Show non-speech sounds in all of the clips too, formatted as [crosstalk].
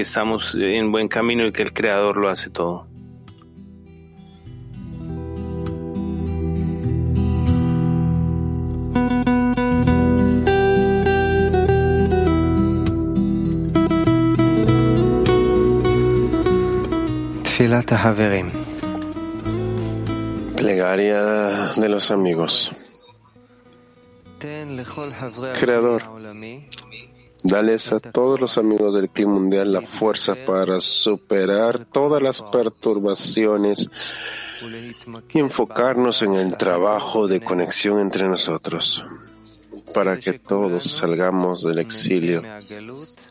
estamos en buen camino y que el Creador lo hace todo. Plegaria de los amigos. Creador, dales a todos los amigos del clima mundial la fuerza para superar todas las perturbaciones y enfocarnos en el trabajo de conexión entre nosotros, para que todos salgamos del exilio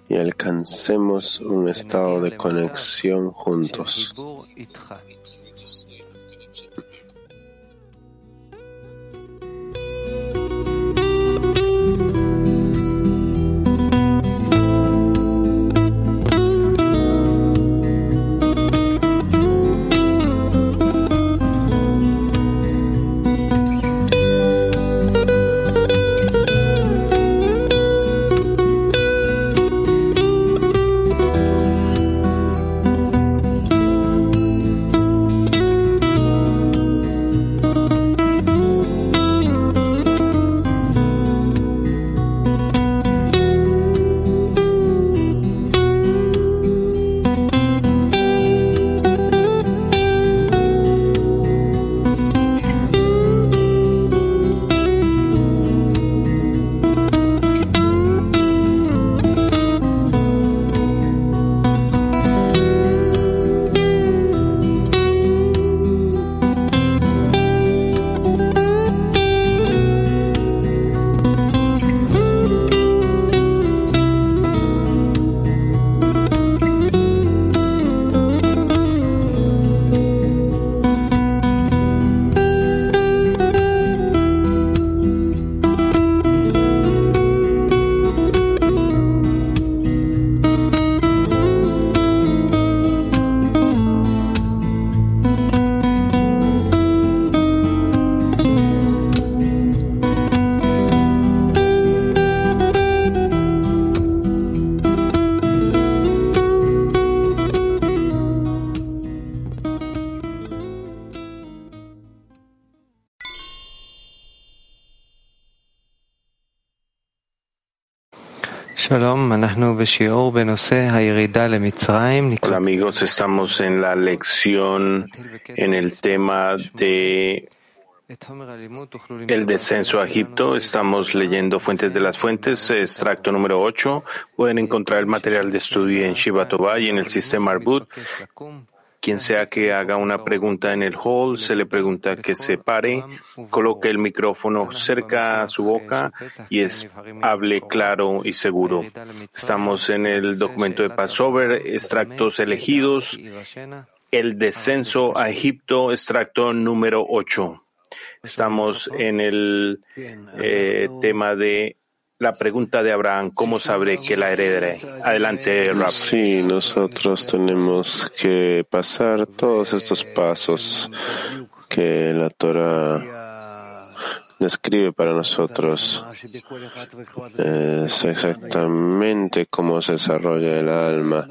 y alcancemos un estado de conexión juntos. Hola amigos, estamos en la lección en el tema de el descenso a Egipto. Estamos leyendo Fuentes de las Fuentes, extracto número 8. Pueden encontrar el material de estudio en Shiva y en el sistema Arbut. Quien sea que haga una pregunta en el hall, se le pregunta que se pare, coloque el micrófono cerca a su boca y hable claro y seguro. Estamos en el documento de Passover, extractos elegidos, el descenso a Egipto, extracto número 8. Estamos en el eh, tema de la pregunta de Abraham, ¿cómo sabré que la heredaré? Adelante, Rab. Sí, nosotros tenemos que pasar todos estos pasos que la Torah describe para nosotros. Es exactamente cómo se desarrolla el alma.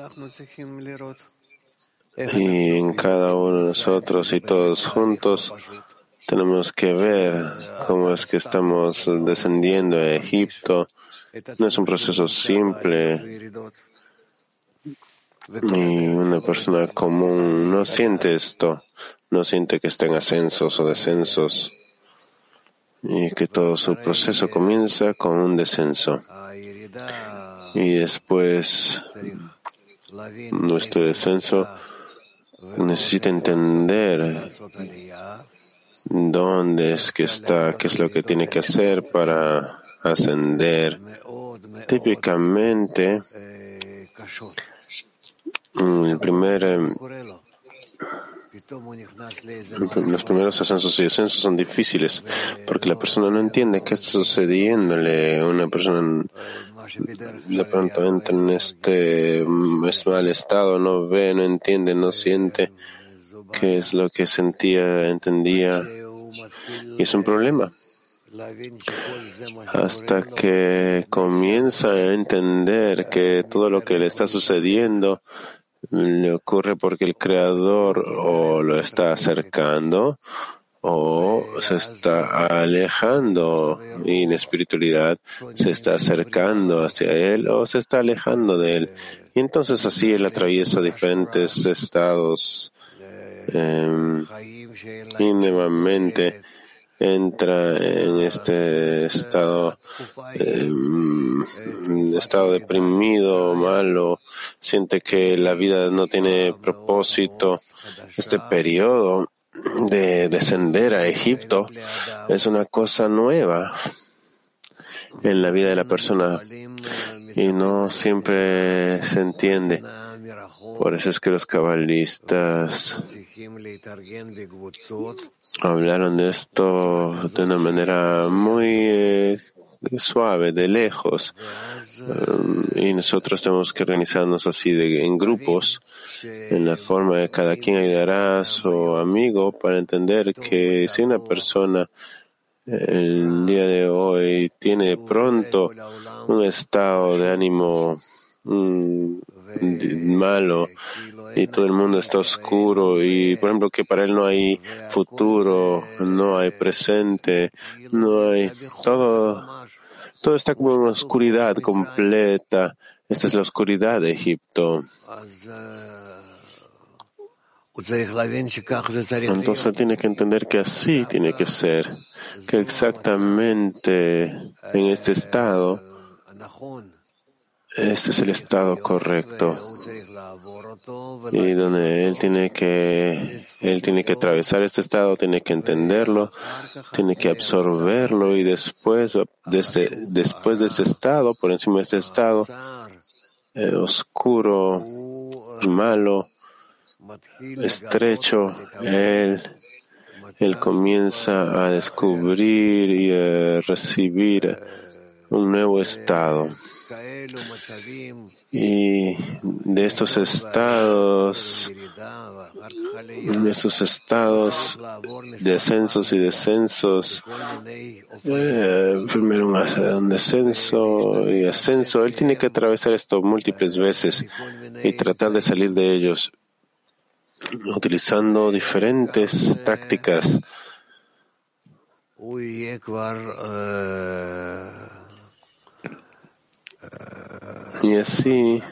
Y en cada uno de nosotros y todos juntos tenemos que ver cómo es que estamos descendiendo a Egipto. No es un proceso simple. Y una persona común no siente esto, no siente que está en ascensos o descensos y que todo su proceso comienza con un descenso. Y después nuestro descenso necesita entender dónde es que está, qué es lo que tiene que hacer para ascender. Típicamente, el primer, em, los primeros ascensos y descensos son difíciles porque la persona no entiende qué está sucediéndole. Una persona de pronto entra en este mal estado, no ve, no entiende, no siente qué es lo que sentía, entendía. Y es un problema. hasta que comienza a entender que todo lo que le está sucediendo le ocurre porque el Creador o lo está acercando o se está alejando y en espiritualidad se está acercando hacia él o se está alejando de él. Y entonces así él atraviesa diferentes estados eh, y nuevamente entra en este estado, eh, estado deprimido, malo, siente que la vida no tiene propósito. Este periodo de descender a Egipto es una cosa nueva en la vida de la persona y no siempre se entiende. Por eso es que los cabalistas hablaron de esto de una manera muy eh, suave, de lejos. Um, y nosotros tenemos que organizarnos así de, en grupos, en la forma de cada quien ayudará a su amigo para entender que si una persona el día de hoy tiene pronto un estado de ánimo mm, malo y todo el mundo está oscuro y por ejemplo que para él no hay futuro, no hay presente, no hay todo, todo está como una oscuridad completa. Esta es la oscuridad de Egipto. Entonces tiene que entender que así tiene que ser, que exactamente en este estado este es el estado correcto y donde él tiene que él tiene que atravesar este estado, tiene que entenderlo, tiene que absorberlo y después desde, después de este estado, por encima de este estado eh, oscuro, malo, estrecho, él él comienza a descubrir y a recibir un nuevo estado. Y de estos estados, de estos estados de ascensos y descensos, eh, primero un, descenso y ascenso, él tiene que atravesar esto múltiples veces y tratar de salir de ellos utilizando diferentes tácticas. Y así,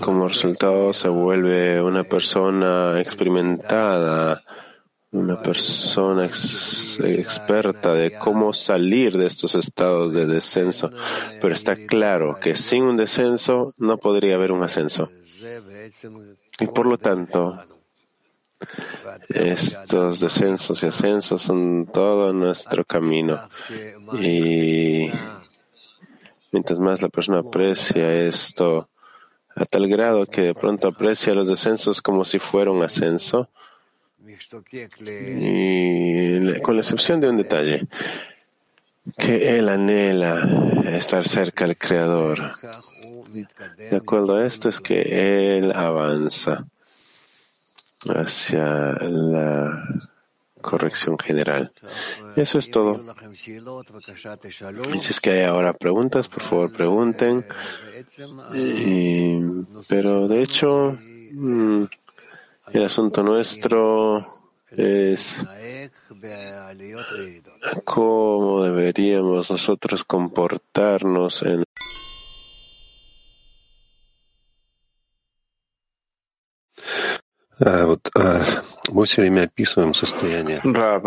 como resultado se vuelve una persona experimentada, una persona experta de cómo salir de estos estados de descenso. Pero está claro que sin un descenso no podría haber un ascenso. Y por lo tanto, estos descensos y ascensos son todo nuestro camino. Y mientras más la persona aprecia esto, a tal grado que de pronto aprecia los descensos como si fuera un ascenso, y con la excepción de un detalle, que él anhela estar cerca del Creador. De acuerdo a esto es que él avanza hacia la corrección general. Eso es todo. Y si es que hay ahora preguntas, por favor pregunten. pero de hecho, mm, el asunto nuestro es cómo deberíamos nosotros comportarnos en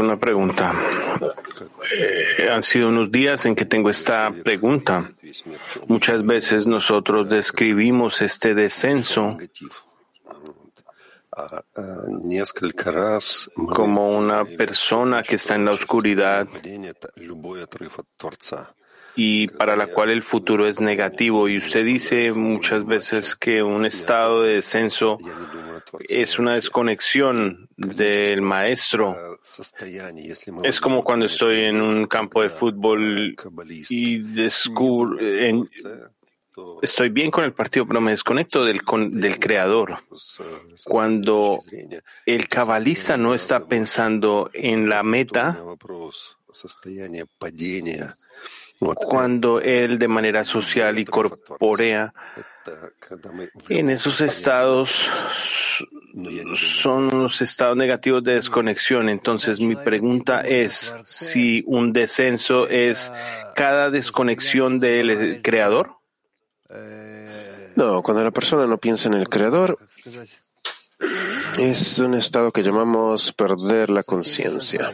una pregunta. Han sido unos días en que tengo esta pregunta. Muchas veces nosotros describimos este descenso como una persona que está en la oscuridad y para la cual el futuro es negativo. Y usted dice muchas veces que un estado de descenso es una desconexión del maestro. Es como cuando estoy en un campo de fútbol y descubro, estoy bien con el partido, pero me desconecto del, del creador. Cuando el cabalista no está pensando en la meta, cuando él de manera social y corpórea en esos estados son los estados negativos de desconexión. Entonces mi pregunta es si un descenso es cada desconexión del creador. No, cuando la persona no piensa en el creador, es un estado que llamamos perder la conciencia.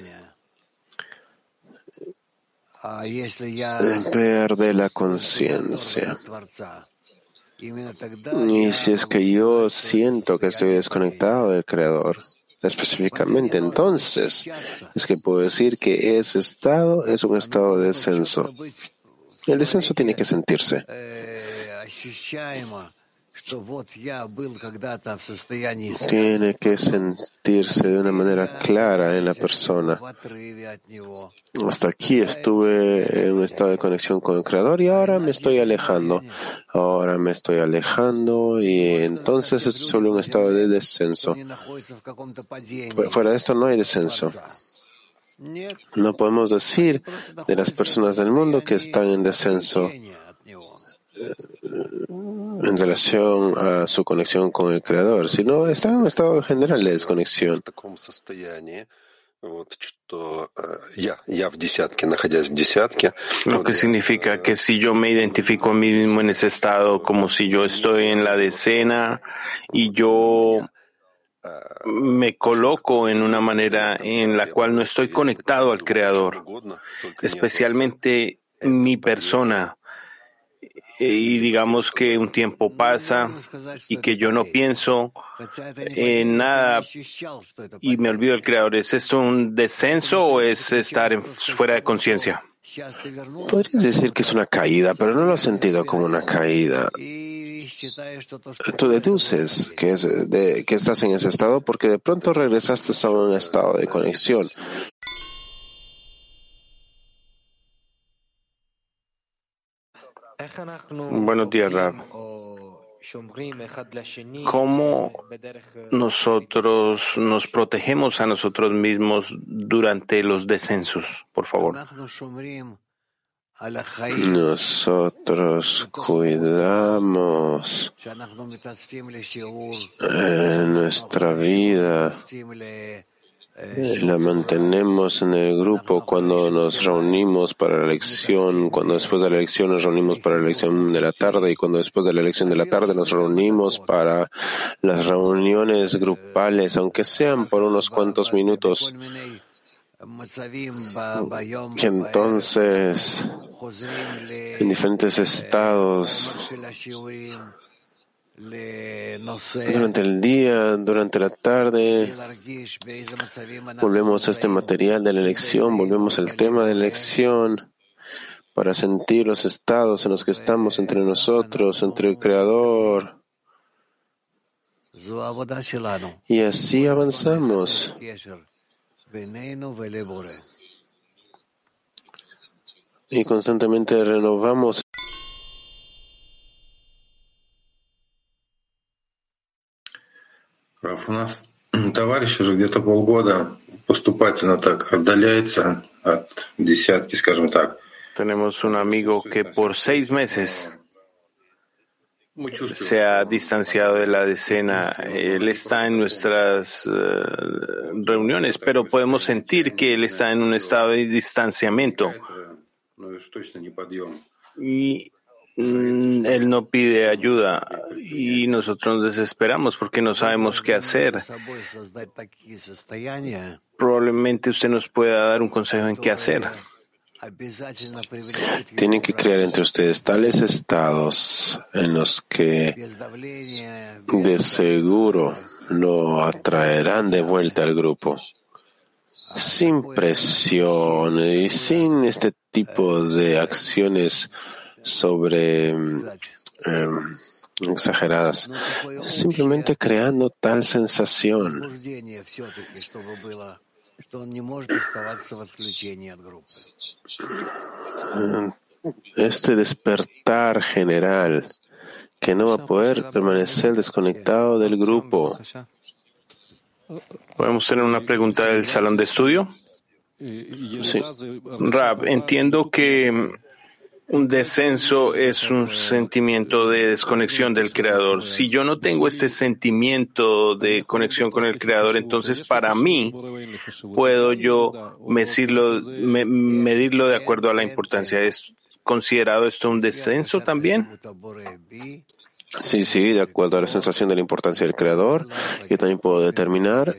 Perder la conciencia. Y si es que yo siento que estoy desconectado del Creador, específicamente, entonces es que puedo decir que ese estado es un estado de descenso. El descenso tiene que sentirse. Tiene que sentirse de una manera clara en la persona. Hasta aquí estuve en un estado de conexión con el Creador y ahora me estoy alejando. Ahora me estoy alejando y entonces es solo un estado de descenso. Fuera de esto no hay descenso. No podemos decir de las personas del mundo que están en descenso en relación a su conexión con el Creador, sino está en un estado general de desconexión. Lo que significa que si yo me identifico a mí mismo en ese estado como si yo estoy en la decena y yo me coloco en una manera en la cual no estoy conectado al Creador, especialmente mi persona, y digamos que un tiempo pasa y que yo no pienso en nada y me olvido del Creador. ¿Es esto un descenso o es estar fuera de conciencia? Podrías decir que es una caída, pero no lo has sentido como una caída. Tú deduces que, es de, que estás en ese estado porque de pronto regresaste a un estado de conexión. Buenos días, Rab. ¿Cómo nosotros nos protegemos a nosotros mismos durante los descensos? Por favor. Nosotros cuidamos en nuestra vida la mantenemos en el grupo cuando nos reunimos para la elección, cuando después de la elección nos reunimos para la elección de la tarde y cuando después de la elección de la tarde nos reunimos para las reuniones grupales, aunque sean por unos cuantos minutos. Que entonces, en diferentes estados, durante el día, durante la tarde, volvemos a este material de la elección, volvemos al tema de la elección para sentir los estados en los que estamos entre nosotros, entre el Creador. Y así avanzamos. Y constantemente renovamos У нас [clears throat] товарищ уже где-то полгода поступательно так отдаляется от десятки, скажем так. Tenemos un amigo que por seis meses se ha distanciado de la decena. Él está en nuestras reuniones, pero podemos sentir que él está en un estado de distanciamiento. Y Mm, él no pide ayuda y nosotros nos desesperamos porque no sabemos qué hacer. Probablemente usted nos pueda dar un consejo en qué hacer. Tienen que crear entre ustedes tales estados en los que de seguro lo atraerán de vuelta al grupo, sin presión y sin este tipo de acciones sobre em, exageradas, simplemente creando tal sensación. este despertar general que no va a poder permanecer desconectado del grupo. ¿Podemos tener una pregunta del salón de estudio? Sí. Rab, entiendo que un descenso es un sentimiento de desconexión del Creador. Si yo no tengo este sentimiento de conexión con el Creador, entonces para mí puedo yo medirlo, de acuerdo a la importancia. ¿Es considerado esto un descenso también? Sí, sí, de acuerdo a la sensación de la importancia del Creador, yo también puedo determinar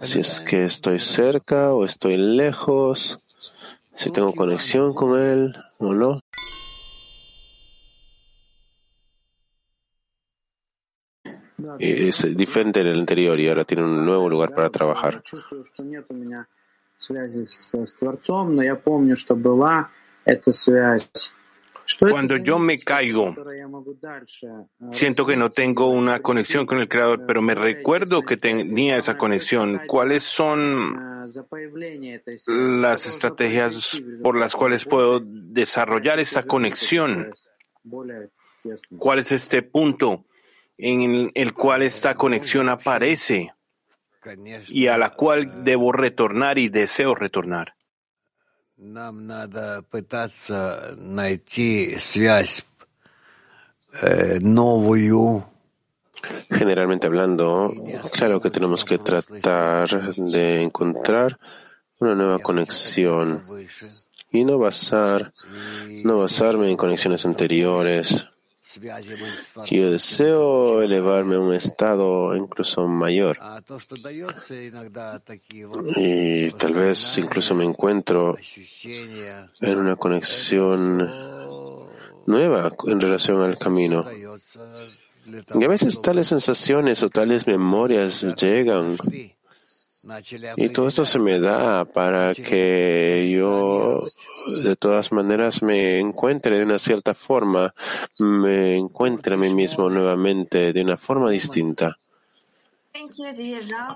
si es que estoy cerca o estoy lejos si tengo conexión con él o no. Es diferente del anterior y ahora tiene un nuevo lugar para trabajar. Cuando yo me caigo, siento que no tengo una conexión con el Creador, pero me recuerdo que tenía esa conexión. ¿Cuáles son las estrategias por las cuales puedo desarrollar esa conexión? ¿Cuál es este punto en el cual esta conexión aparece y a la cual debo retornar y deseo retornar? Generalmente hablando, claro que tenemos que tratar de encontrar una nueva conexión y no basar, no basarme en conexiones anteriores, yo deseo elevarme a un estado incluso mayor. Y tal vez incluso me encuentro en una conexión nueva en relación al camino. Y a veces tales sensaciones o tales memorias llegan y todo esto se me da para que yo de todas maneras me encuentre de una cierta forma, me encuentre a mí mismo nuevamente de una forma distinta.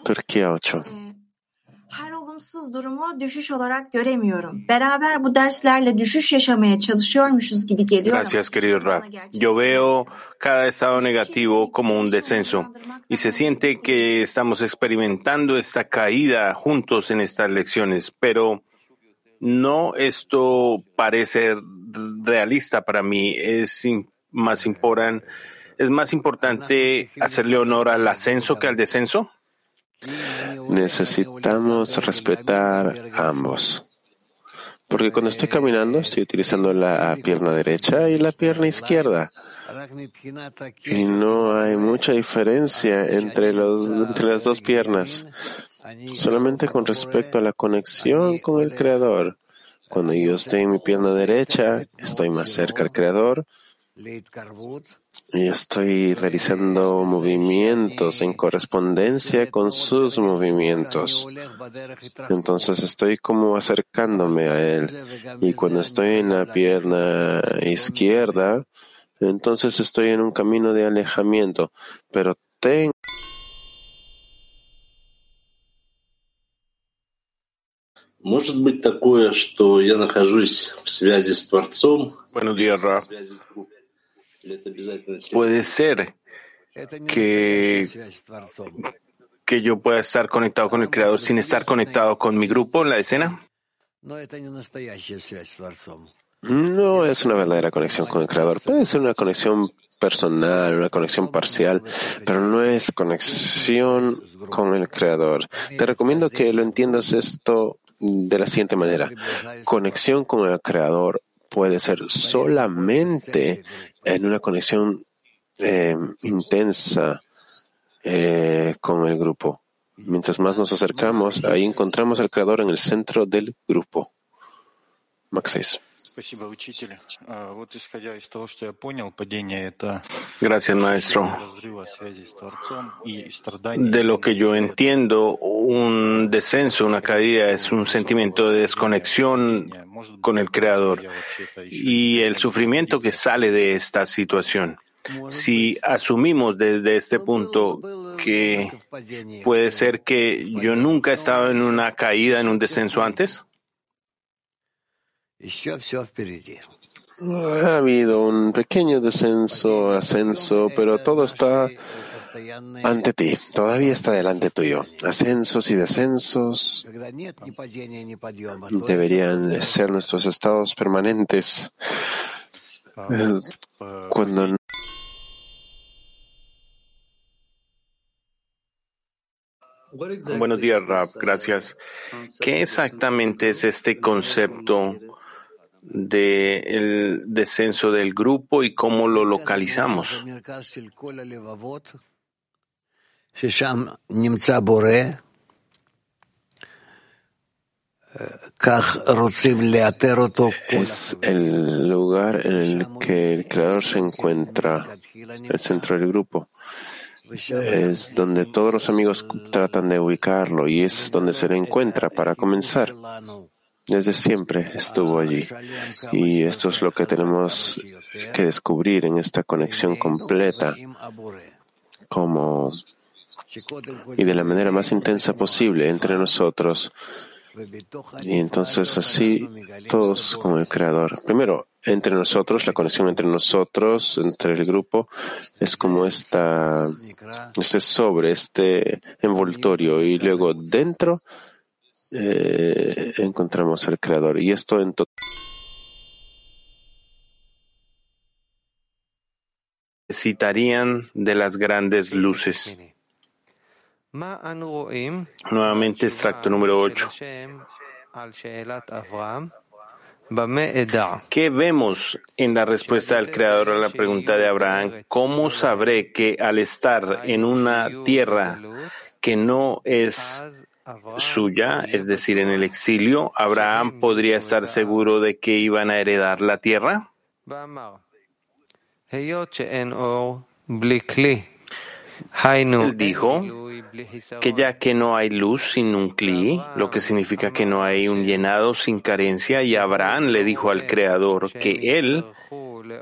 Turquía 8. Her olumsuz durumu düşüş olarak göremiyorum. Beraber bu derslerle düşüş yaşamaya çalışıyormuşuz gibi geliyor. Gracias, querido Rab. Yo veo cada estado negativo como un descenso y se siente que estamos experimentando esta caída juntos en estas lecciones, pero no esto parece realista para mí. Es más es más importante hacerle honor al ascenso que al descenso. Necesitamos respetar ambos. Porque cuando estoy caminando estoy utilizando la pierna derecha y la pierna izquierda. Y no hay mucha diferencia entre, los, entre las dos piernas. Solamente con respecto a la conexión con el Creador. Cuando yo estoy en mi pierna derecha, estoy más cerca al Creador y estoy realizando movimientos en correspondencia con sus movimientos. Entonces estoy como acercándome a él. Y cuando estoy en la pierna izquierda, entonces estoy en un camino de alejamiento. Pero tengo Может быть такое, что я нахожусь в связи с Творцом, Buenos días, Ra. Puede ser que, que yo pueda estar conectado con el Creador sin estar conectado con mi grupo en la escena. No es una verdadera conexión con el Creador. Puede ser una conexión personal, una conexión parcial, pero no es conexión con el Creador. Te recomiendo que lo entiendas esto de la siguiente manera. Conexión con el Creador puede ser solamente en una conexión eh, intensa eh, con el grupo. Mientras más nos acercamos, ahí encontramos al creador en el centro del grupo. Max Gracias, maestro. De lo que yo entiendo, un descenso, una caída es un sentimiento de desconexión con el Creador y el sufrimiento que sale de esta situación. Si asumimos desde este punto que puede ser que yo nunca he estado en una caída, en un descenso antes, Ha habido un pequeño descenso, ascenso, pero todo está ante ti, todavía está delante tuyo. Ascensos y descensos deberían ser nuestros estados permanentes. Cuando Buenos días, Rab. Gracias. ¿Qué exactamente es este concepto del descenso del grupo y cómo lo localizamos? Es el lugar en el que el creador se encuentra, el centro del grupo. Es donde todos los amigos tratan de ubicarlo y es donde se le encuentra para comenzar. Desde siempre estuvo allí. Y esto es lo que tenemos que descubrir en esta conexión completa, como y de la manera más intensa posible entre nosotros. Y entonces así todos con el Creador. Primero, entre nosotros, la conexión entre nosotros, entre el grupo, es como esta, este sobre, este envoltorio. Y luego dentro eh, encontramos al Creador. Y esto en necesitarían de las grandes luces. Nuevamente, extracto número 8. ¿Qué vemos en la respuesta del Creador a la pregunta de Abraham? ¿Cómo sabré que al estar en una tierra que no es suya, es decir, en el exilio, Abraham podría estar seguro de que iban a heredar la tierra? Él dijo que ya que no hay luz sin un cli, lo que significa que no hay un llenado sin carencia, y Abraham le dijo al Creador que él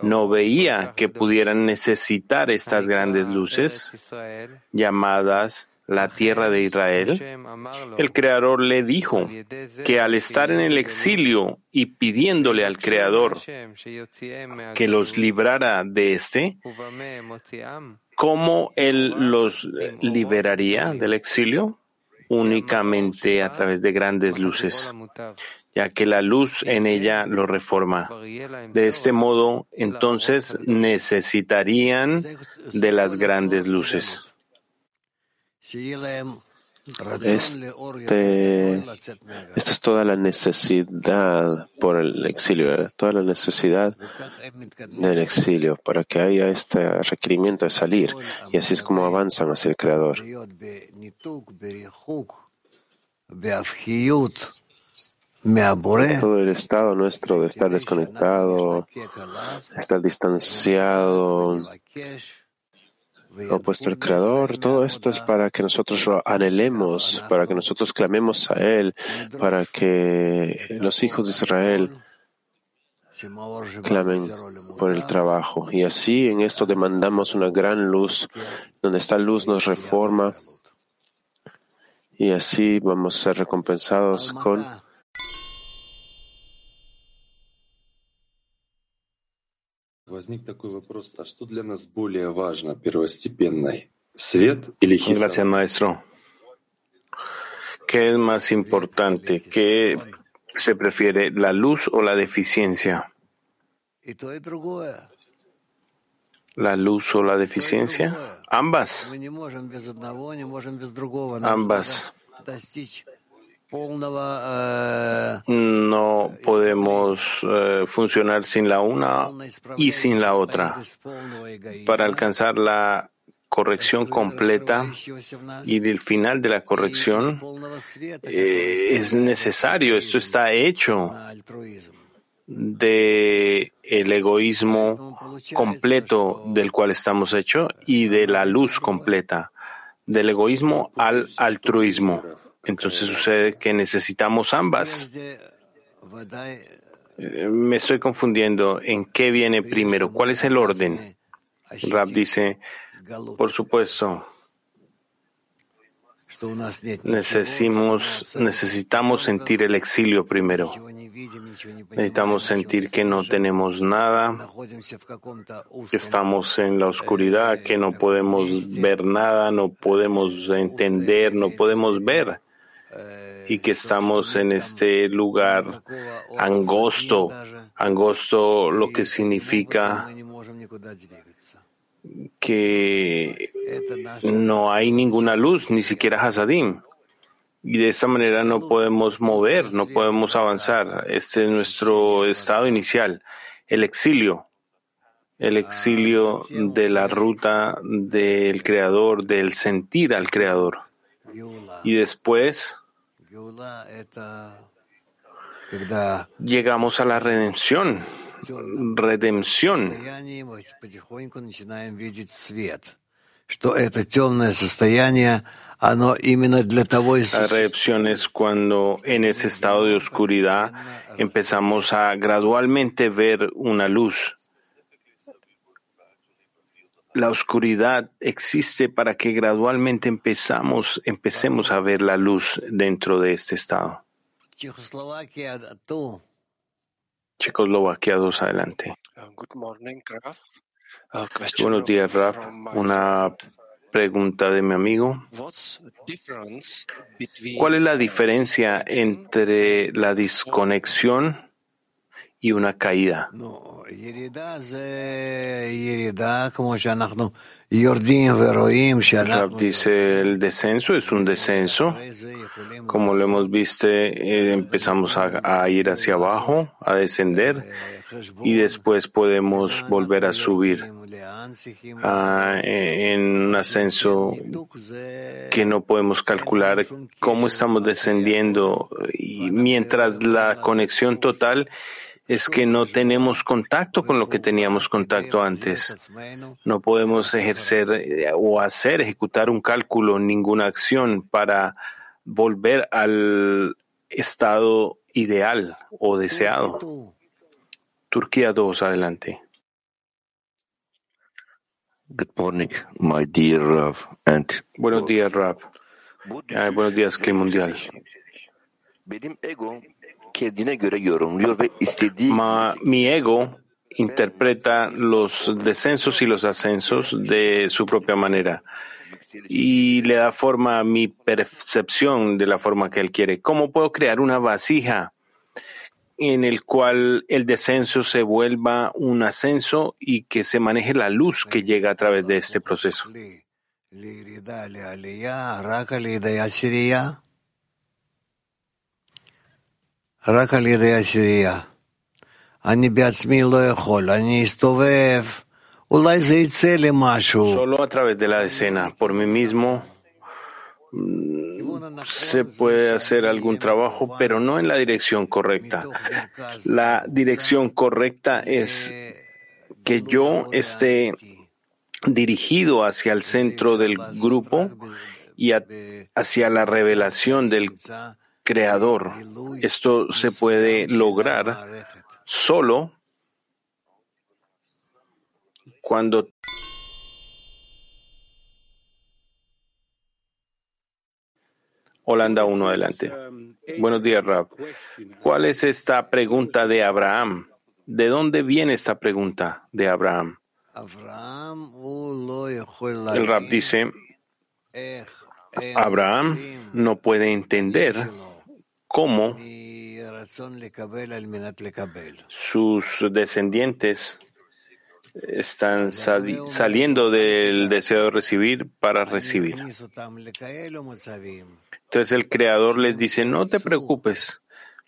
no veía que pudieran necesitar estas grandes luces llamadas la tierra de Israel, el Creador le dijo que al estar en el exilio y pidiéndole al Creador que los librara de este, ¿cómo Él los liberaría del exilio? Únicamente a través de grandes luces, ya que la luz en ella lo reforma. De este modo, entonces necesitarían de las grandes luces. Este, esta es toda la necesidad por el exilio, ¿eh? toda la necesidad del exilio para que haya este requerimiento de salir. Y así es como avanzan hacia el Creador. Todo el estado nuestro de estar desconectado, estar distanciado, opuesto al Creador, todo esto es para que nosotros lo anhelemos, para que nosotros clamemos a Él, para que los hijos de Israel clamen por el trabajo. Y así en esto demandamos una gran luz, donde esta luz nos reforma y así vamos a ser recompensados con Gracias, maestro. ¿Qué es más importante? ¿Qué se prefiere, la luz o la deficiencia? ¿La luz o la deficiencia? Ambas. Ambas. No podemos eh, funcionar sin la una y sin la otra. Para alcanzar la corrección completa y del final de la corrección eh, es necesario, esto está hecho de el egoísmo completo del cual estamos hechos y de la luz completa, del egoísmo al altruismo. Entonces sucede que necesitamos ambas. Eh, me estoy confundiendo en qué viene primero, cuál es el orden. Rab dice, por supuesto, necesitamos, necesitamos sentir el exilio primero. Necesitamos sentir que no tenemos nada, que estamos en la oscuridad, que no podemos ver nada, no podemos entender, no podemos ver y que estamos en este lugar angosto, angosto lo que significa que no hay ninguna luz, ni siquiera Hasadim. Y de esa manera no podemos mover, no podemos avanzar. Este es nuestro estado inicial, el exilio, el exilio de la ruta del Creador, del sentir al Creador. Y después llegamos a la redención, redención. La redención es cuando en ese estado de oscuridad empezamos a gradualmente ver una luz. La oscuridad existe para que gradualmente empezamos, empecemos a ver la luz dentro de este estado. Checoslovaquia 2, adelante. Buenos días, Raf. Una pregunta de mi amigo. ¿Cuál es la diferencia entre la desconexión y una caída? dice el descenso es un descenso. Como lo hemos visto, eh, empezamos a, ir hacia abajo, a descender, y después podemos volver a subir ah, en un ascenso que no podemos calcular cómo estamos descendiendo y mientras la conexión total es que no tenemos contacto con lo que teníamos contacto antes. No podemos ejercer eh, o hacer, ejecutar un cálculo, ninguna acción para volver al estado ideal o deseado. Turquía 2, adelante. Good morning, my dear Rav. And buenos días, Rav. Ah, buenos días, Clima Mundial. Ma, mi ego interpreta los descensos y los ascensos de su propia manera y le da forma a mi percepción de la forma que él quiere. ¿Cómo puedo crear una vasija en el cual el descenso se vuelva un ascenso y que se maneje la luz que llega a través de este proceso? Solo a través de la decena, por mí mismo, se puede hacer algún trabajo, pero no en la dirección correcta. La dirección correcta es que yo esté dirigido hacia el centro del grupo y hacia la revelación del creador. Esto se puede lograr solo cuando Holanda 1 adelante. Buenos días, Rab. ¿Cuál es esta pregunta de Abraham? ¿De dónde viene esta pregunta de Abraham? El Rab dice, Abraham no puede entender cómo sus descendientes están saliendo del deseo de recibir para recibir. Entonces el Creador les dice, no te preocupes,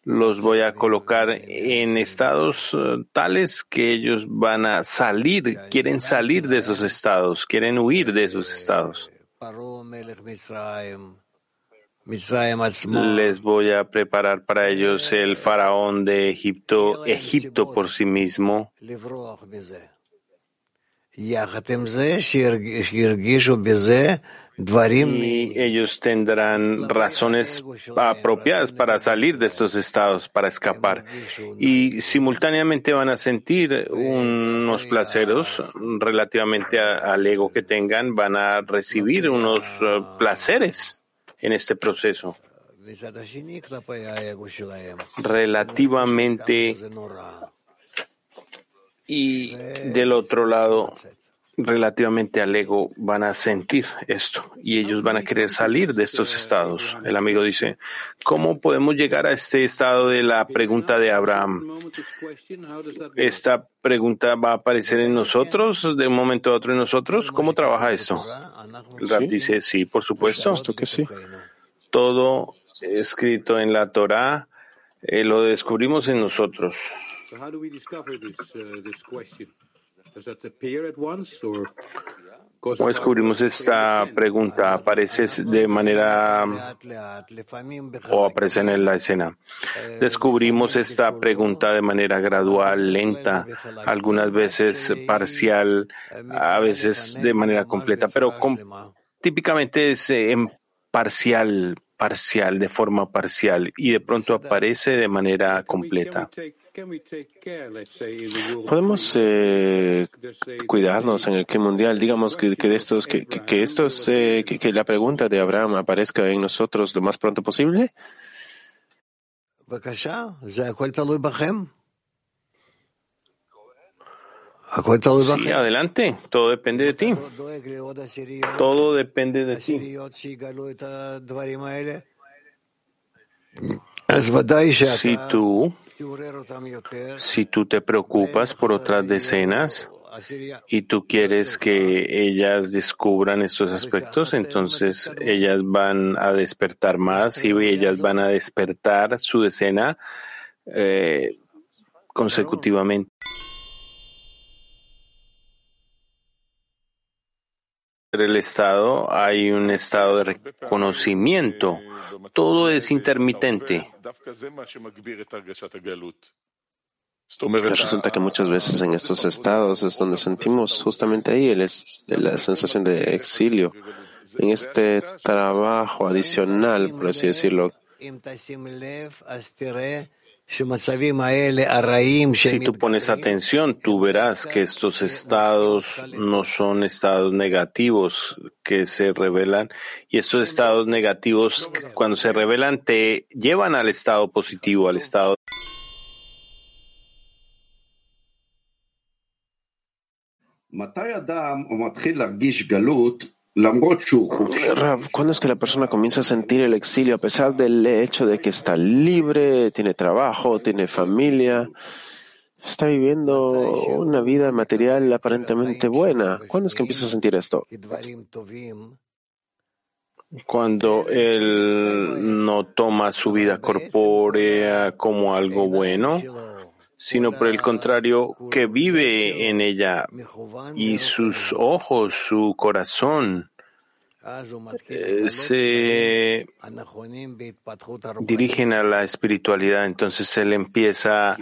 los voy a colocar en estados eh, tales que ellos van a salir, quieren salir de esos estados, quieren huir de esos estados. Les voy a preparar para ellos el faraón de Egipto, Egipto por sí mismo. Y ellos tendrán razones apropiadas para salir de estos estados, para escapar. Y simultáneamente van a sentir unos placeres relativamente al ego que tengan, van a recibir unos uh, placeres en este proceso. Relativamente y del otro lado, relativamente al ego, van a sentir esto y ellos van a querer salir de estos estados. El amigo dice, ¿cómo podemos llegar a este estado de la pregunta de Abraham? ¿Esta pregunta va a aparecer en nosotros de un momento a otro en nosotros? ¿Cómo trabaja esto? El Rab dice, sí, por supuesto. que sí. Todo escrito en la Torah eh, lo descubrimos en nosotros. ¿Cómo descubrimos esta pregunta? ¿Aparece de manera o aparece en la escena? Descubrimos esta pregunta de manera gradual, lenta, algunas veces parcial, a veces de manera completa, pero típicamente es en parcial, parcial, de forma parcial, y de pronto aparece de manera completa. Podemos eh, cuidarnos en el clima mundial, digamos que, que estos, que, que, estos, eh, que, la pregunta de Abraham aparezca en nosotros lo más pronto posible. Sí, adelante. Todo depende de ti. Todo depende de ti. Si tú si tú te preocupas por otras decenas y tú quieres que ellas descubran estos aspectos, entonces ellas van a despertar más y ellas van a despertar su decena eh, consecutivamente. El estado hay un estado de reconocimiento. Todo es intermitente. Resulta que muchas veces en estos estados es donde sentimos justamente ahí la sensación de exilio, en este trabajo adicional, por así decirlo. Si tú pones atención, tú verás que estos estados no son estados negativos que se revelan y estos estados negativos cuando se revelan te llevan al estado positivo, al estado ¿cuándo es que la persona comienza a sentir el exilio a pesar del hecho de que está libre, tiene trabajo, tiene familia, está viviendo una vida material aparentemente buena? ¿Cuándo es que empieza a sentir esto? Cuando él no toma su vida corpórea como algo bueno, sino por el contrario, que vive en ella y sus ojos, su corazón eh, se dirigen a la espiritualidad, entonces él empieza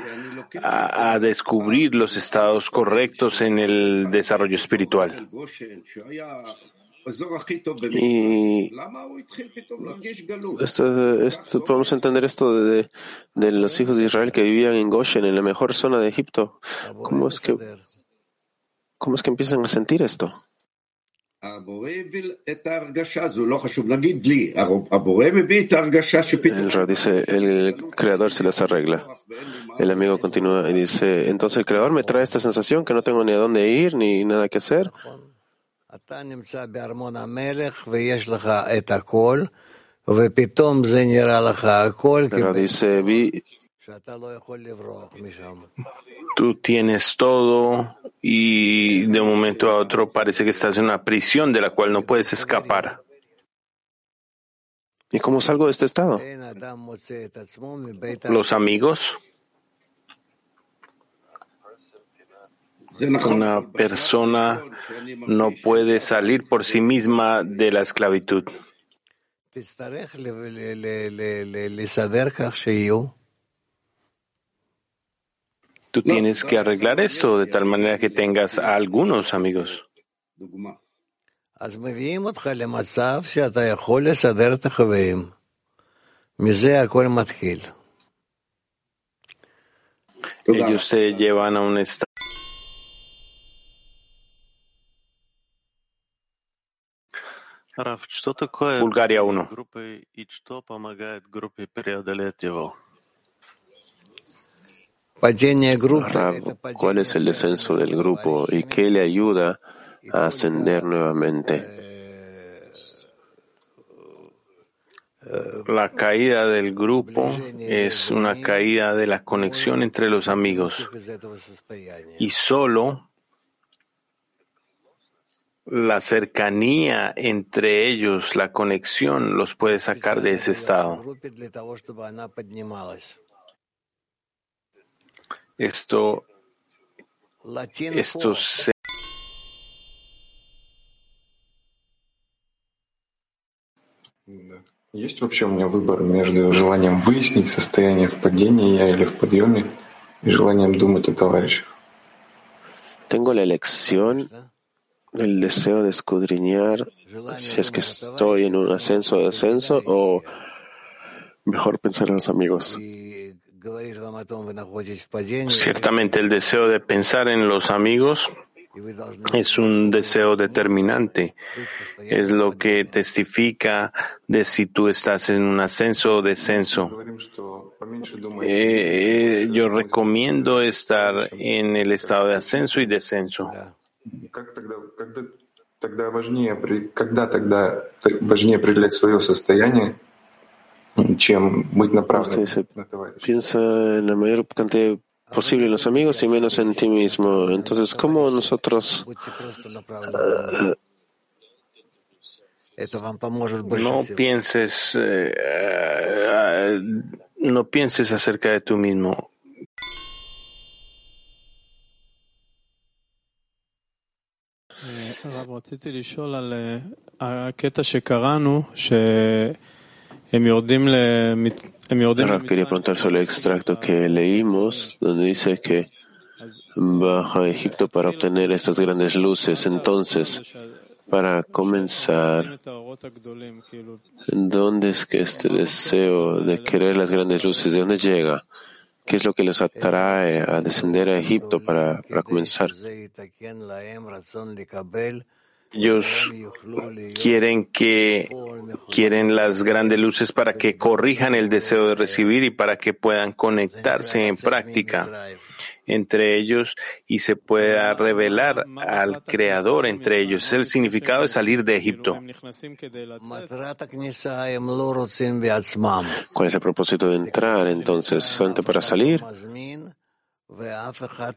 a, a descubrir los estados correctos en el desarrollo espiritual. Y esto, podemos entender esto de, de, los hijos de Israel que vivían en Goshen, en la mejor zona de Egipto. ¿Cómo es que, cómo es que empiezan a sentir esto? El dice, el creador se las arregla. El amigo continúa y dice, entonces el creador me trae esta sensación que no tengo ni a dónde ir ni nada que hacer. Pero dice, vi, tú tienes todo y de un momento a otro parece que estás en una prisión de la cual no puedes escapar. ¿Y cómo salgo de este estado? Los amigos Una persona no puede salir por sí misma de la esclavitud. Tú tienes que arreglar esto de tal manera que tengas a algunos amigos. Ellos te llevan a un estado Bulgaria 1. ¿cuál es el descenso del grupo y qué le ayuda a ascender nuevamente? La caída del grupo es una caída de la conexión entre los amigos. y solo la cercanía entre ellos, la conexión, los puede sacar de ese estado. Esto, esto se Есть вообще у меня выбор между желанием выяснить состояние в падении я или в подъеме и желанием думать о товарищах? Tengo la elección, el deseo de escudriñar si es que estoy en un ascenso o descenso o mejor pensar en los amigos. Ciertamente el deseo de pensar en los amigos es un deseo determinante. Es lo que testifica de si tú estás en un ascenso o descenso. Eh, yo recomiendo estar en el estado de ascenso y descenso. Piensa en la mayor cantidad posible en los amigos y menos en ti mismo. Entonces, ¿cómo nosotros no pienses eh, no pienses acerca de tú mismo. Ahora quería preguntar sobre el extracto que leímos, donde dice que baja a Egipto para obtener estas grandes luces. Entonces, para comenzar, ¿dónde es que este deseo de querer las grandes luces, de dónde llega? ¿Qué es lo que les atrae a descender a Egipto para, para comenzar? Ellos quieren que quieren las grandes luces para que corrijan el deseo de recibir y para que puedan conectarse en práctica entre ellos y se pueda revelar al Creador entre ellos. Es el significado de salir de Egipto. ¿Cuál es el propósito de entrar entonces? ¿Solamente para salir?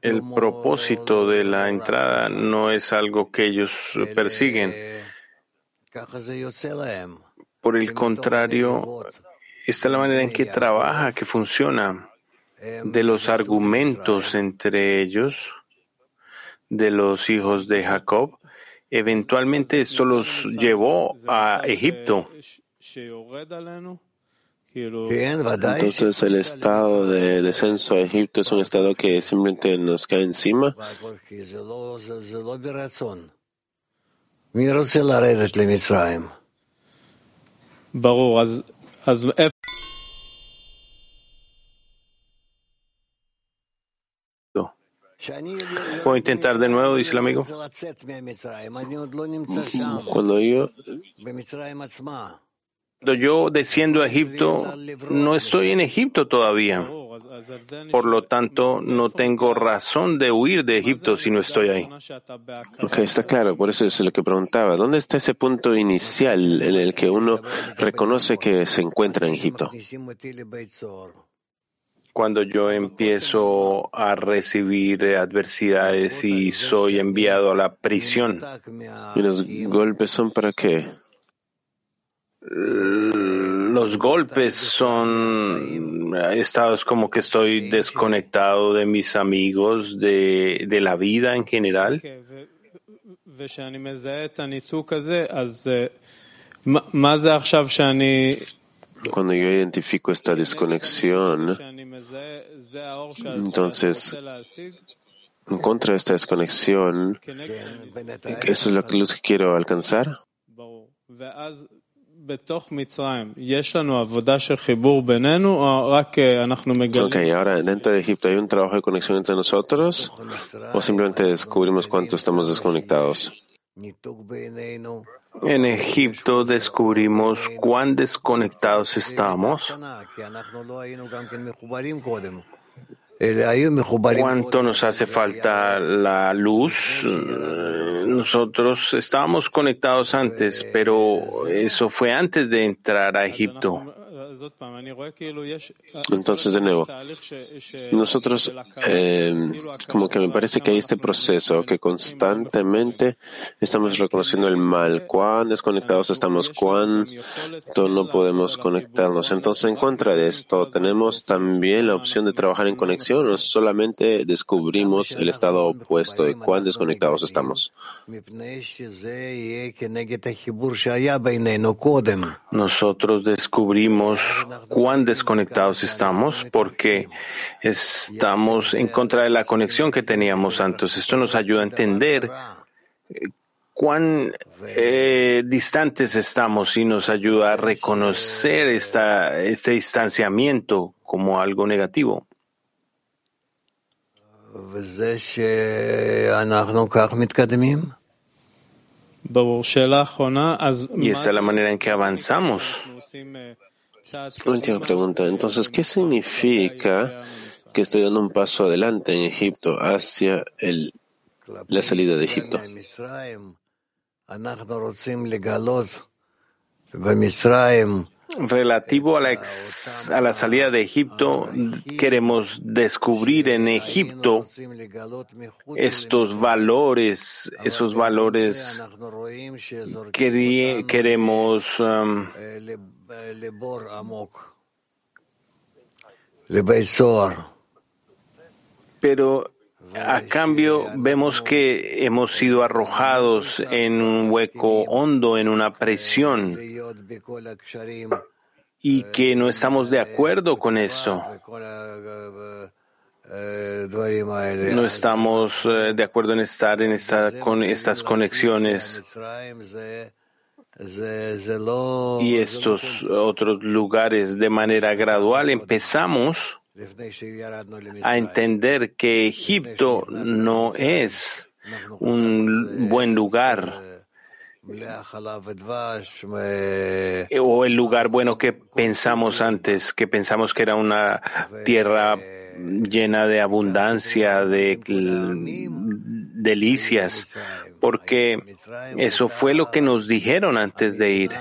El propósito de la entrada no es algo que ellos persiguen. Por el contrario, esta es la manera en que trabaja, que funciona, de los argumentos entre ellos, de los hijos de Jacob. Eventualmente esto los llevó a Egipto. Entonces el estado de descenso a Egipto es un estado que simplemente nos cae encima. Puedo intentar de nuevo, dice el amigo. Cuando yo yo desciendo a Egipto, no estoy en Egipto todavía. Por lo tanto, no tengo razón de huir de Egipto si no estoy ahí. Ok, está claro, por eso es lo que preguntaba. ¿Dónde está ese punto inicial en el que uno reconoce que se encuentra en Egipto? Cuando yo empiezo a recibir adversidades y soy enviado a la prisión. ¿Y los golpes son para qué? Los golpes son estados como que estoy desconectado de mis amigos, de, de la vida en general. Cuando yo identifico esta desconexión, entonces, en contra de esta desconexión, ¿eso es que luz quiero alcanzar? Ok, ahora dentro de Egipto hay un trabajo de conexión entre nosotros o simplemente descubrimos cuánto estamos desconectados. En Egipto descubrimos cuán desconectados estamos cuánto nos hace falta la luz. Nosotros estábamos conectados antes, pero eso fue antes de entrar a Egipto. Entonces, de nuevo, nosotros, eh, como que me parece que hay este proceso que constantemente estamos reconociendo el mal, cuán desconectados estamos, cuánto no podemos conectarnos. Entonces, en contra de esto, tenemos también la opción de trabajar en conexión o solamente descubrimos el estado opuesto de cuán desconectados estamos. Nosotros descubrimos cuán desconectados estamos porque estamos en contra de la conexión que teníamos antes. Esto nos ayuda a entender eh, cuán eh, distantes estamos y nos ayuda a reconocer esta, este distanciamiento como algo negativo. Y esta es la manera en que avanzamos. Última pregunta. Entonces, ¿qué significa que estoy dando un paso adelante en Egipto hacia el, la salida de Egipto? Relativo a la, a la salida de Egipto, queremos descubrir en Egipto estos valores, esos valores que queremos um, pero a cambio vemos que hemos sido arrojados en un hueco hondo, en una presión, y que no estamos de acuerdo con esto. No estamos eh, de acuerdo en estar en esta, con estas conexiones y estos otros lugares de manera gradual empezamos a entender que Egipto no es un buen lugar o el lugar bueno que pensamos antes, que pensamos que era una tierra llena de abundancia, de delicias, porque eso fue lo que nos dijeron antes de ir.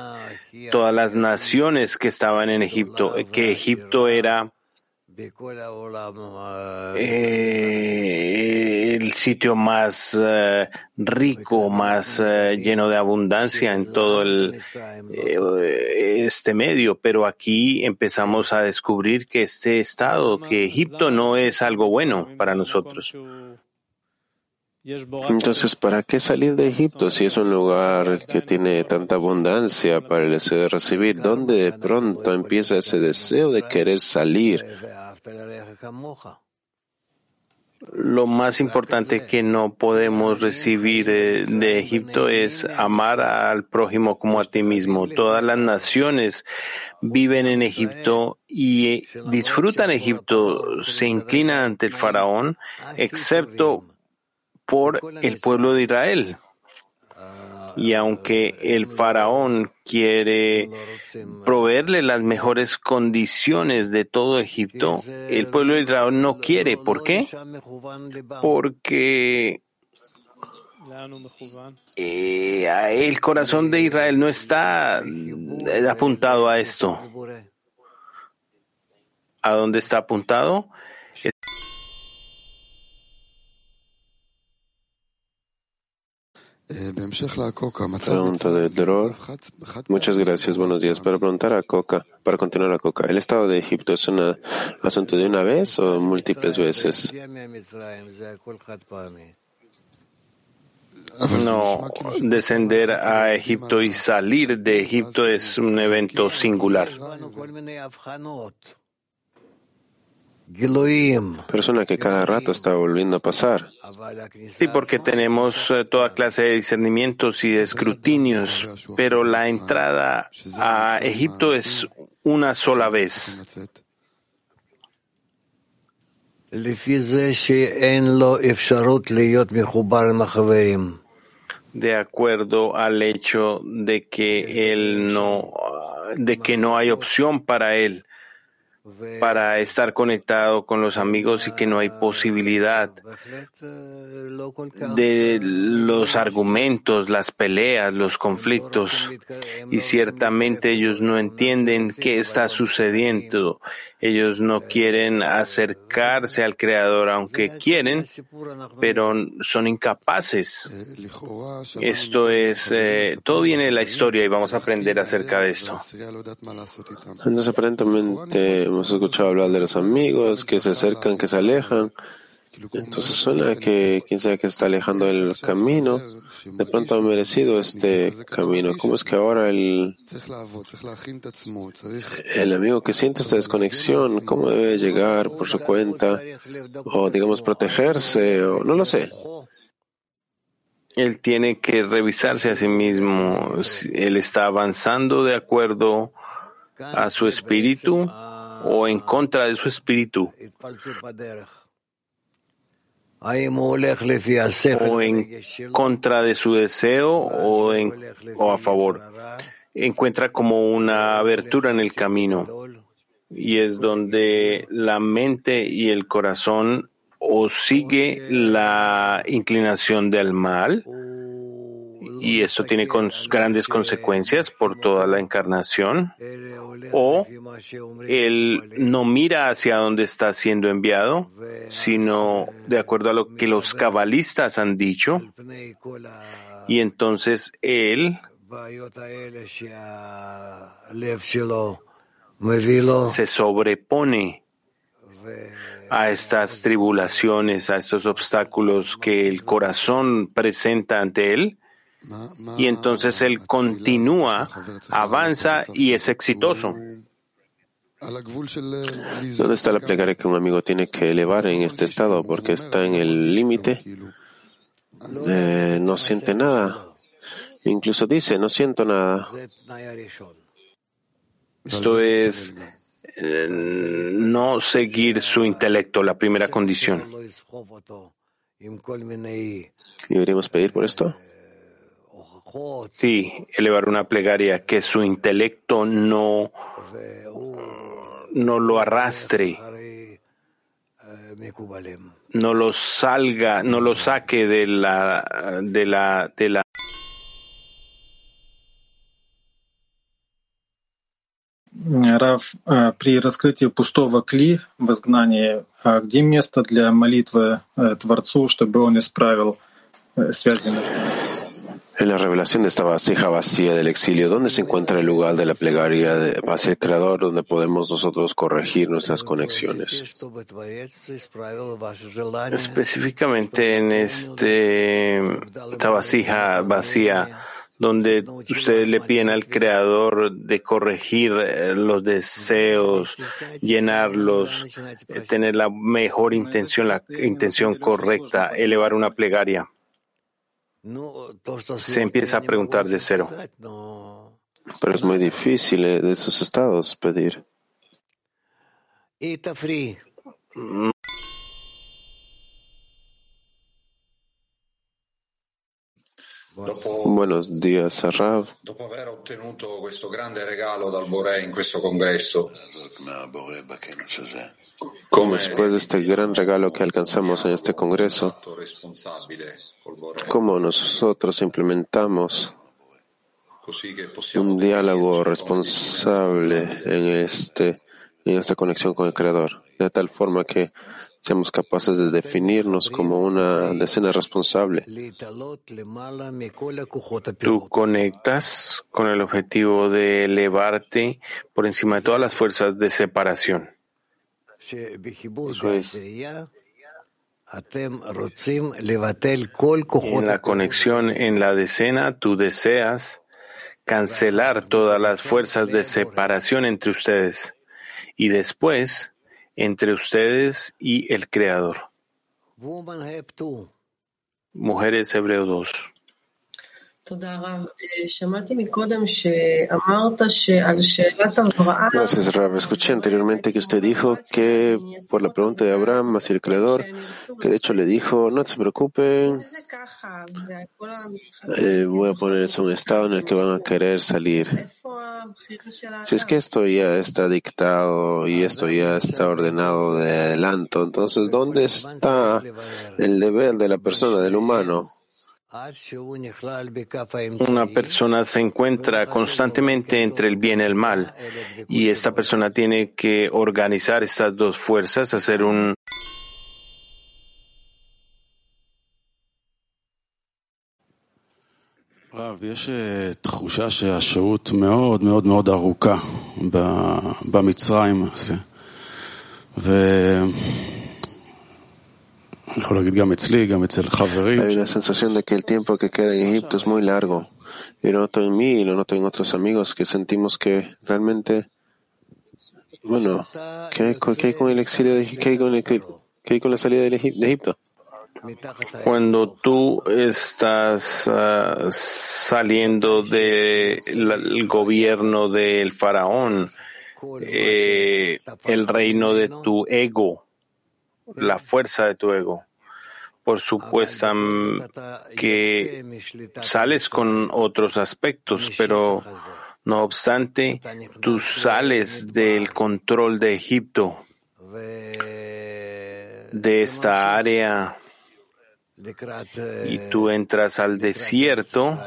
Todas las naciones que estaban en Egipto, que Egipto era eh, el sitio más eh, rico, más eh, lleno de abundancia en todo el, este medio, pero aquí empezamos a descubrir que este estado, que Egipto no es algo bueno para nosotros. Entonces, ¿para qué salir de Egipto si es un lugar que tiene tanta abundancia para el deseo de recibir? ¿Dónde de pronto empieza ese deseo de querer salir? Lo más importante que no podemos recibir de, Egipto es amar al prójimo como a ti mismo. Todas las naciones viven en Egipto y disfrutan Egipto, se inclinan ante el faraón, excepto por el pueblo de Israel. Y aunque el faraón quiere proveerle las mejores condiciones de todo Egipto, el pueblo de Israel no quiere. ¿Por qué? Porque eh, el corazón de Israel no está apuntado a esto. ¿A dónde está apuntado? Pregunta de Dror. Muchas gracias, buenos días. Para preguntar a Coca, para continuar a Coca, ¿el Estado de Egipto es un asunto de una vez o múltiples veces? No, descender a Egipto y salir de Egipto es un evento singular. Persona que cada rato está volviendo a pasar. Sí, porque tenemos eh, toda clase de discernimientos y de escrutinios, pero la entrada a Egipto es una sola vez. de acuerdo al hecho de que él no, de que no hay opción para él para estar conectado con los amigos y que no hay posibilidad de los argumentos, las peleas, los conflictos. Y ciertamente ellos no entienden qué está sucediendo. Ellos no quieren acercarse al Creador, aunque quieren, pero son incapaces. Esto es, eh, todo viene de la historia y vamos a aprender acerca de esto. Entonces, aparentemente hemos escuchado hablar de los amigos que se acercan, que se alejan. Entonces suena que quien sea que está alejando del camino, de pronto ha merecido este camino. ¿Cómo es que ahora el, el amigo que siente esta desconexión, cómo debe llegar por su cuenta, o digamos protegerse, o no lo sé? Él tiene que revisarse a sí mismo. Él está avanzando de acuerdo a su espíritu o en contra de su espíritu o en contra de su deseo o, o a favor. Encuentra como una abertura en el camino y es donde la mente y el corazón o sigue la inclinación del mal y esto tiene grandes consecuencias por toda la encarnación, o él no mira hacia dónde está siendo enviado, sino de acuerdo a lo que los cabalistas han dicho, y entonces él se sobrepone a estas tribulaciones, a estos obstáculos que el corazón presenta ante él, y entonces él continúa, avanza y es exitoso. ¿Dónde está la plegaria que un amigo tiene que elevar en este estado? Porque está en el límite, eh, no siente nada. Incluso dice, no siento nada. Esto es eh, no seguir su intelecto, la primera condición. ¿Deberíamos pedir por esto? Sí, elevar una plegaria que su intelecto no, no lo arrastre, no lo salga, no lo saque de la, de la, de la Рав, при раскрытии пустого кли в изгнании, где место для молитвы Творцу, чтобы он исправил связи между En la revelación de esta vasija vacía del exilio, ¿dónde se encuentra el lugar de la plegaria hacia el Creador donde podemos nosotros corregir nuestras conexiones? Específicamente en este, esta vasija vacía, donde ustedes le piden al Creador de corregir eh, los deseos, llenarlos, eh, tener la mejor intención, la intención correcta, elevar una plegaria se empieza a preguntar de cero. Pero es muy difícil eh, de esos estados pedir. Buenos días, Rav. Dopo aver ottenuto questo grande regalo dal Boré in questo congresso, Después de este gran regalo que alcanzamos en este congreso, ¿cómo nosotros implementamos un diálogo responsable en, este, en esta conexión con el Creador? De tal forma que seamos capaces de definirnos como una decena responsable. Tú conectas con el objetivo de elevarte por encima de todas las fuerzas de separación. En la conexión en la decena, tú deseas cancelar todas las fuerzas de separación entre ustedes y después entre ustedes y el Creador. Mujeres Hebreo 2. Gracias, Rab. Escuché anteriormente que usted dijo que por la pregunta de Abraham hacia el Creador, que de hecho le dijo, no se preocupen, eh, voy a poner eso en un estado en el que van a querer salir. Si es que esto ya está dictado y esto ya está ordenado de adelanto, entonces ¿dónde está el deber de la persona, del humano? Una persona se encuentra constantemente entre el bien y el mal y esta persona tiene que organizar estas dos fuerzas, hacer un Hay una sensación de que el tiempo que queda en Egipto es muy largo. Y lo noto en mí y lo noto en otros amigos que sentimos que realmente, bueno, ¿qué hay, con el exilio de ¿Qué hay con, con la salida de Egipto? Cuando tú estás ah, saliendo del gobierno del faraón, eh, el reino de tu ego, la fuerza de tu ego. Por supuesto que sales con otros aspectos, pero no obstante, tú sales del control de Egipto, de esta área, y tú entras al desierto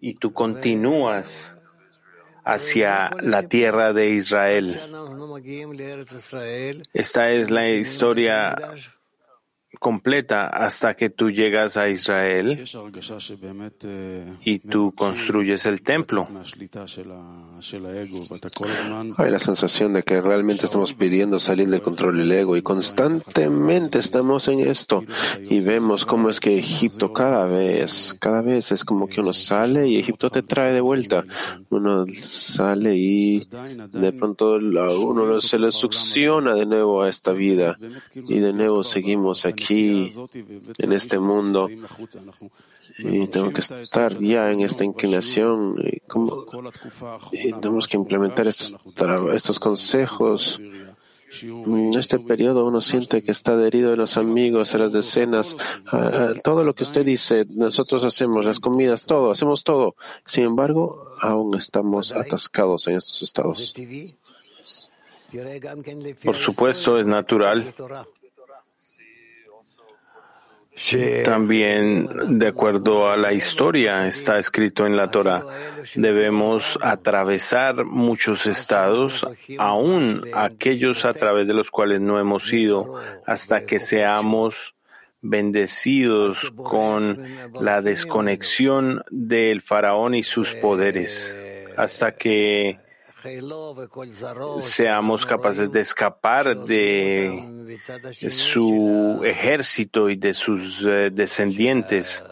y tú continúas hacia la tierra de Israel. Esta es la historia completa hasta que tú llegas a Israel y tú construyes el templo. Hay la sensación de que realmente estamos pidiendo salir del control del ego y constantemente estamos en esto y vemos cómo es que Egipto cada vez, cada vez es como que uno sale y Egipto te trae de vuelta. Uno sale y de pronto uno se le succiona de nuevo a esta vida y de nuevo seguimos aquí en este mundo y tengo que estar ya en esta inclinación y, tenemos que implementar estos, consejos. En este periodo uno siente que está adherido a los amigos, a las decenas, a, todo lo que usted dice, nosotros hacemos las comidas, todo, hacemos todo. Sin embargo, aún estamos atascados en estos estados. Por supuesto, es natural también, de acuerdo a la historia, está escrito en la Torah, debemos atravesar muchos estados, aún aquellos a través de los cuales no hemos ido, hasta que seamos bendecidos con la desconexión del faraón y sus poderes, hasta que seamos capaces de escapar de su ejército y de sus eh, descendientes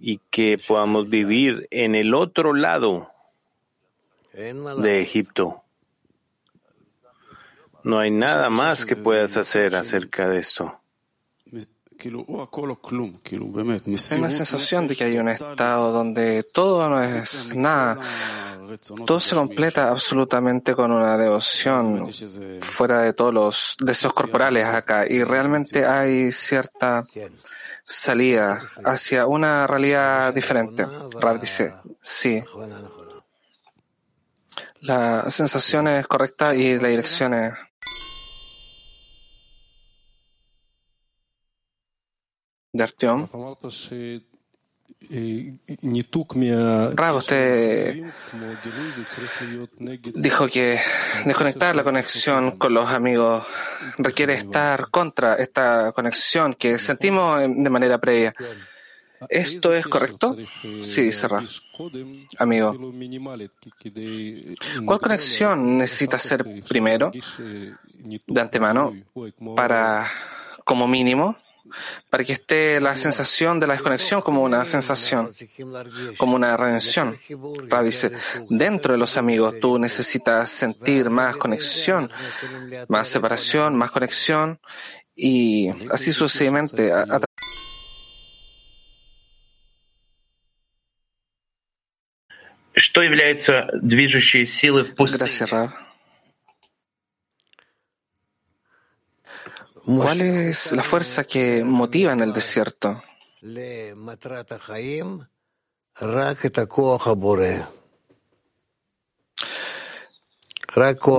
y que podamos vivir en el otro lado de Egipto. No hay nada más que puedas hacer acerca de esto. Hay una sensación de que hay un estado donde todo no es nada. todo se completa absolutamente con una devoción fuera de todos los deseos corporales acá. Y realmente hay cierta salida hacia una realidad diferente. Rab dice, sí. La sensación es correcta y la dirección es de Artión. Rab, usted dijo que desconectar la conexión con los amigos requiere estar contra esta conexión que sentimos de manera previa. ¿Esto es correcto? Sí, dice Rab. Amigo, ¿cuál conexión necesita ser primero, de antemano, para, como mínimo, para que esté la sensación de la desconexión como una sensación, como una redención. Ra dice, dentro de los amigos tú necesitas sentir más conexión, más separación, más conexión y así sucesivamente. A, Gracias, ¿Cuál es la fuerza que motiva en el desierto?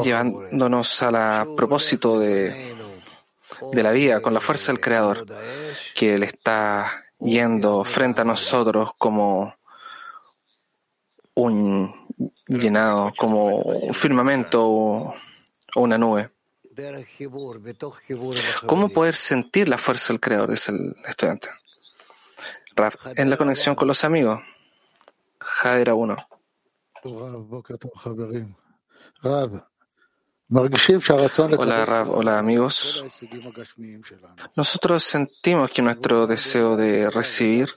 Llevándonos al propósito de, de la vida con la fuerza del Creador, que Él está yendo frente a nosotros como un llenado, como un firmamento o una nube. ¿Cómo poder sentir la fuerza del Creador? Dice el estudiante. en la conexión con los amigos. Jadera 1. Hola Rab, hola amigos. Nosotros sentimos que nuestro deseo de recibir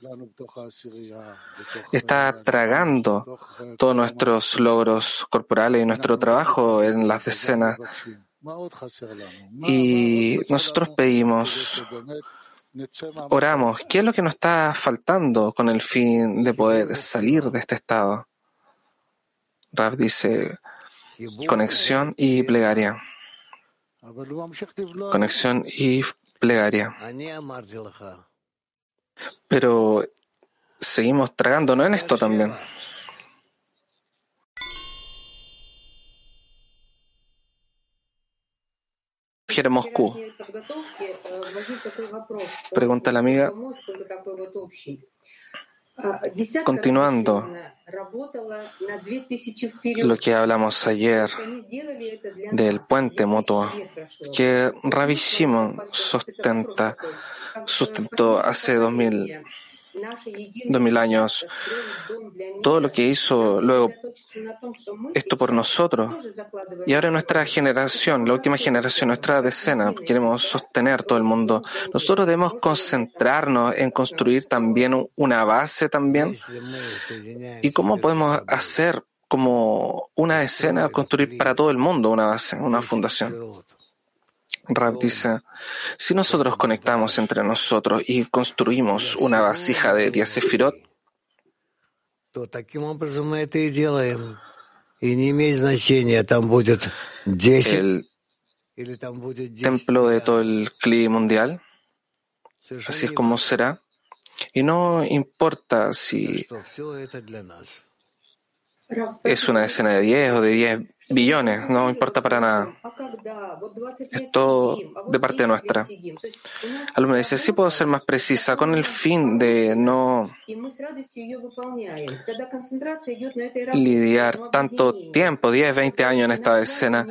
está tragando todos nuestros logros corporales y nuestro trabajo en las decenas. Y nosotros pedimos, oramos, ¿qué es lo que nos está faltando con el fin de poder salir de este estado? Rab dice, Conexión y plegaria. Conexión y plegaria. Pero seguimos tragando, ¿no? En esto también. Moscú. Pregunta la amiga. Continuando lo que hablamos ayer del puente mutuo que Ravi Shimon sustentó hace dos mil dos mil años, todo lo que hizo luego esto por nosotros. Y ahora nuestra generación, la última generación, nuestra decena, queremos sostener todo el mundo. Nosotros debemos concentrarnos en construir también una base también. ¿Y cómo podemos hacer como una decena, construir para todo el mundo una base, una fundación? Rab dice, si nosotros conectamos entre nosotros y construimos una vasija de diez sefirot, el templo de todo el clima mundial, así es como será, y no importa si es una escena de 10 o de 10 billones, no importa para nada. Es todo de parte nuestra. Alumno dice, sí puedo ser más precisa, con el fin de no lidiar tanto tiempo, 10, 20 años en esta escena.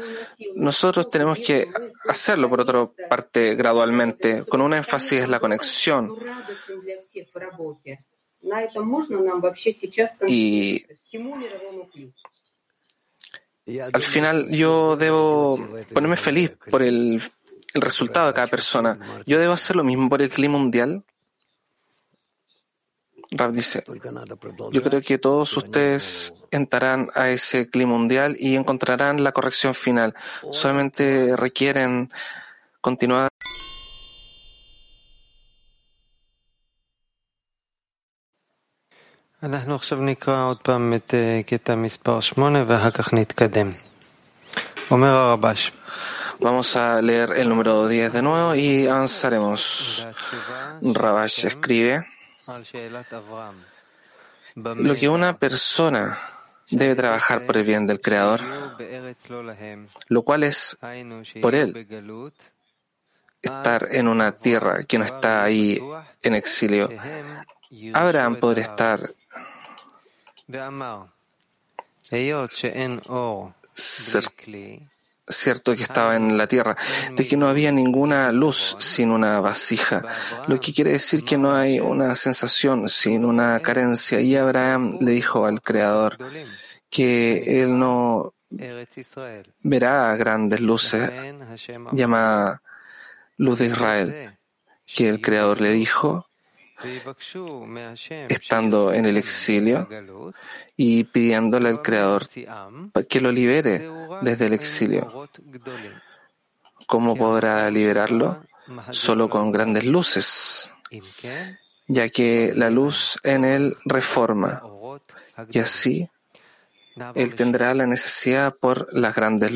Nosotros tenemos que hacerlo, por otra parte, gradualmente, con un énfasis en la conexión. Y al final yo debo ponerme feliz por el, el, resultado de cada persona. Yo debo hacer lo mismo por el clima mundial. Rav dice, yo creo que todos ustedes entrarán a ese clima mundial y encontrarán la corrección final. Solamente requieren continuar. אנחנו עכשיו נקרא עוד פעם את קטע מספר 8 ואחר כך נתקדם. אומר הרבש. Vamos a leer el número 10 de nuevo y avanzaremos. Rabash escribe lo que una persona debe trabajar por el bien del Creador, lo cual es por él estar en una tierra que no está ahí en exilio. Abraham podría estar cierto que estaba en la tierra, de que no había ninguna luz sin una vasija, lo que quiere decir que no hay una sensación sin una carencia. Y Abraham le dijo al Creador que él no verá grandes luces, llama luz de Israel, que el Creador le dijo estando en el exilio y pidiéndole al Creador que lo libere desde el exilio. ¿Cómo podrá liberarlo? Solo con grandes luces, ya que la luz en él reforma y así él tendrá la necesidad por las grandes